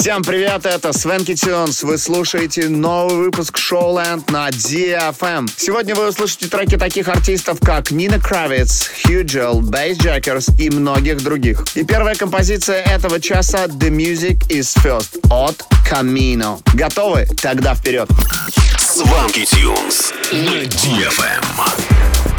Всем привет, это Свенки Тюнс. Вы слушаете новый выпуск Showland на DFM. Сегодня вы услышите треки таких артистов, как Нина Кравиц, Хью Джел, Bass Jackers и многих других. И первая композиция этого часа The Music is First от Camino. Готовы? Тогда вперед. Сванки Тюнс на DFM.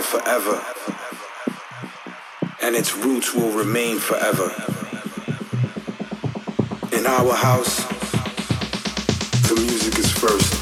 Forever, and its roots will remain forever. In our house, the music is first.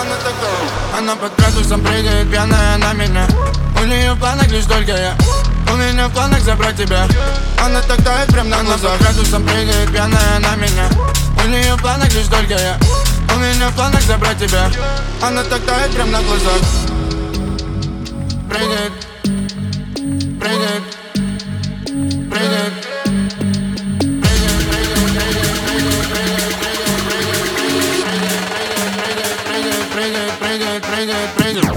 Она такая, она под градусом прыгает пьяная на меня У нее планах лишь только я. У меня в планах забрать тебя. Она так тает прям на глазах. Она градусом прыгает пьяная на меня У нее в планах лишь только я. У меня в планах забрать тебя. Она так тает прям на глазах. Прыгает. Прыгает Blind,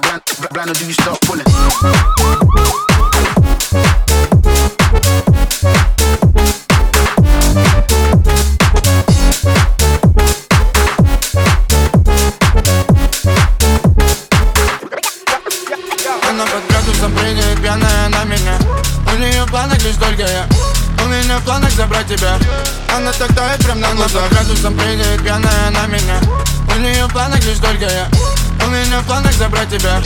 blind, blind, do you stop pulling? Забрать тебя.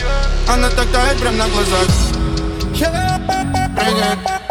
Она так тает прям на глазах. Прыгает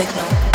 signal.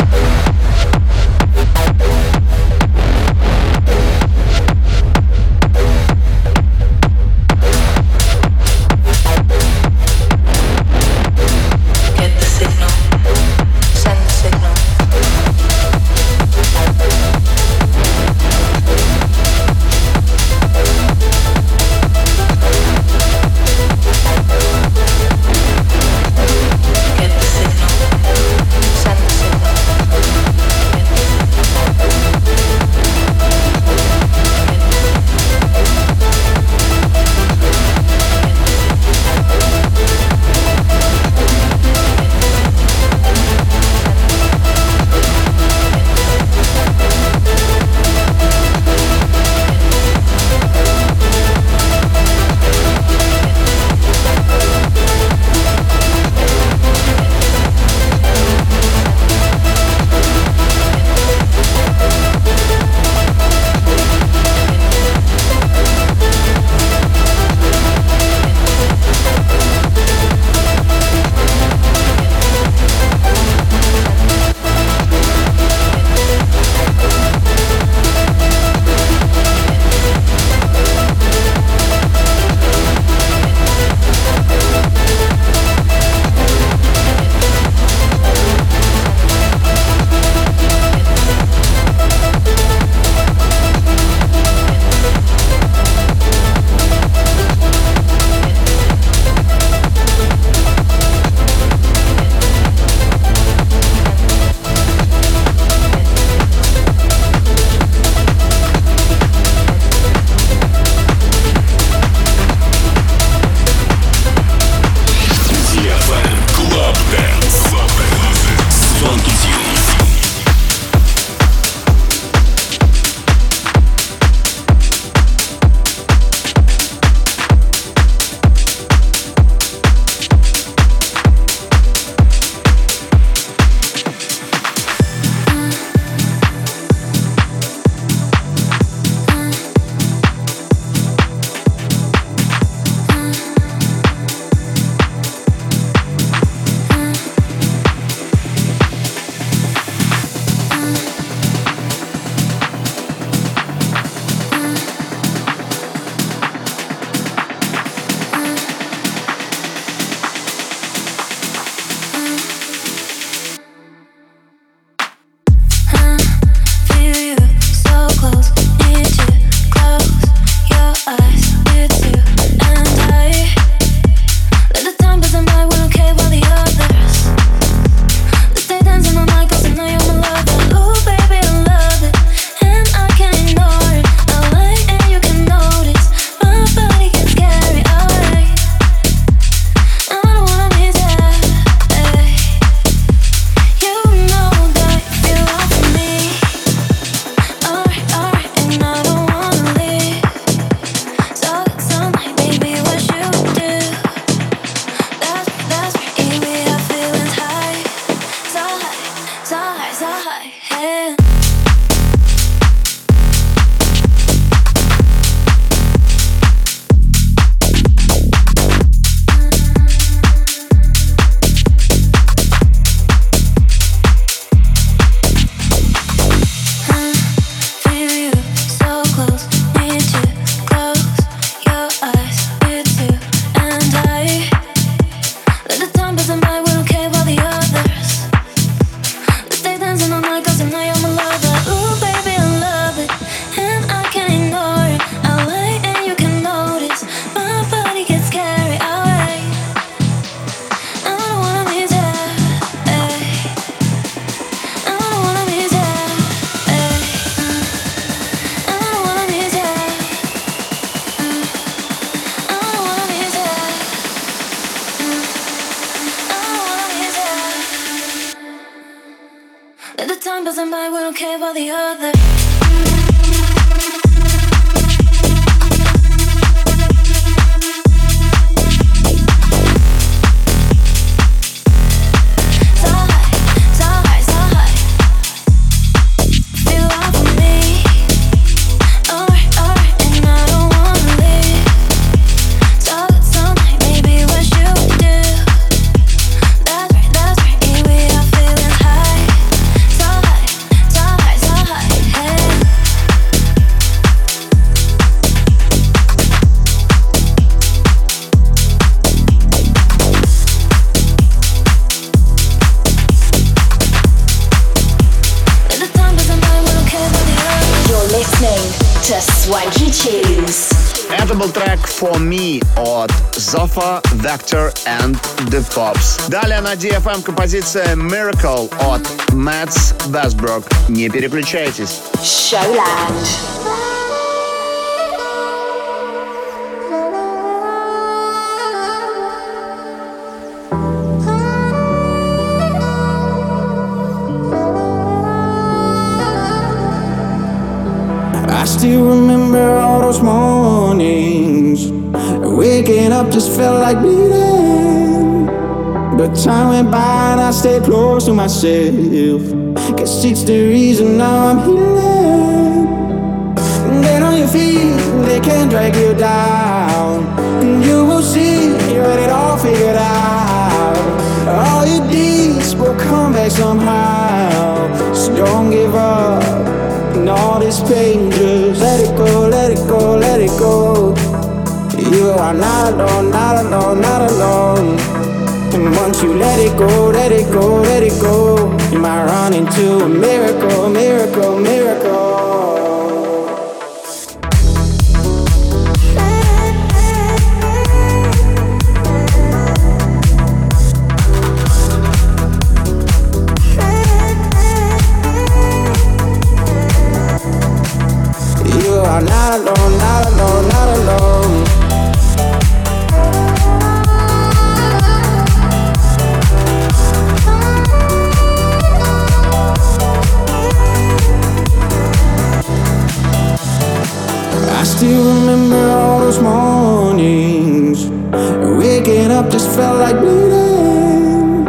на DFM композиция Miracle от Мэтс Вестброк. Не переключайтесь. Showland. still remember all those mornings. Waking up just felt like bleeding. But time went by and I stayed close to myself. Guess it's the reason now I'm healing. Get on your feet, they can't drag you down. And you will see you had it all figured out. All your deeds will come back somehow. So don't give up and all this pain. Just let it go, let it go, let it go. You are not alone, not alone, not alone. Once you let it go, let it go, let it go, you might run into a miracle, miracle, miracle. Still remember all those mornings. Waking up just felt like bleeding.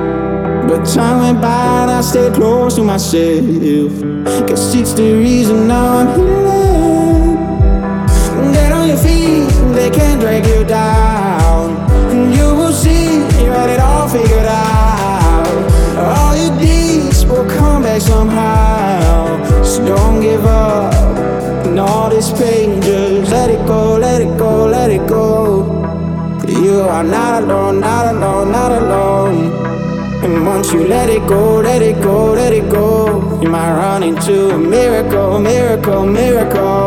But time went by and I stayed close to myself. Guess it's the reason now I'm here it go, let it go, let it go, you might run into a miracle, miracle, miracle.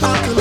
I can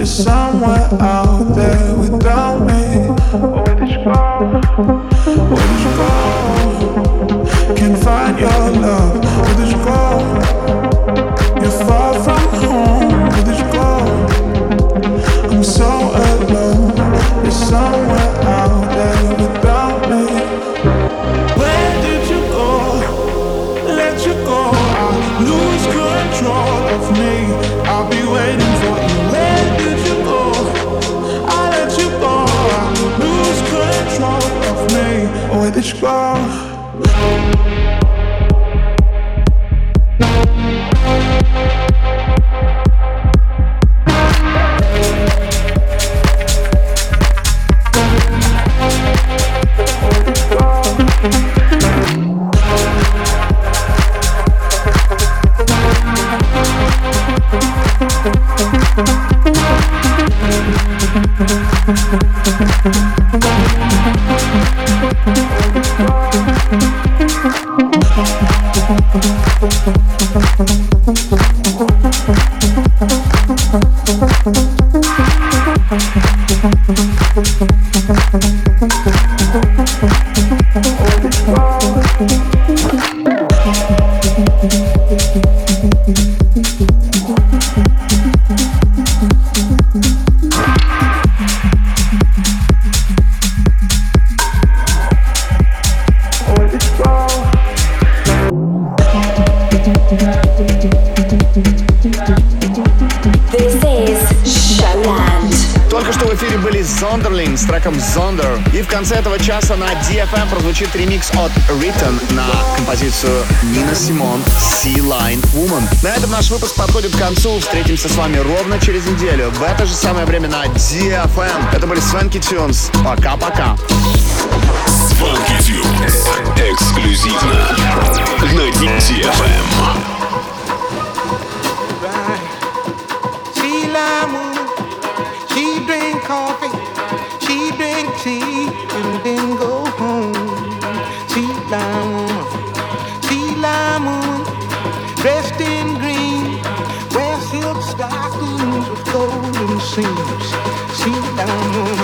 It's somewhere out there without me. Where did you go? Where did you go? Can't find your love. fall композицию Нина Симон «Sea-Line Woman». На этом наш выпуск подходит к концу. Встретимся с вами ровно через неделю в это же самое время на DFM. Эм. Это были Свенки Тюнс. Пока-пока. Свенки Эксклюзивно на DFM. 睡眠診んを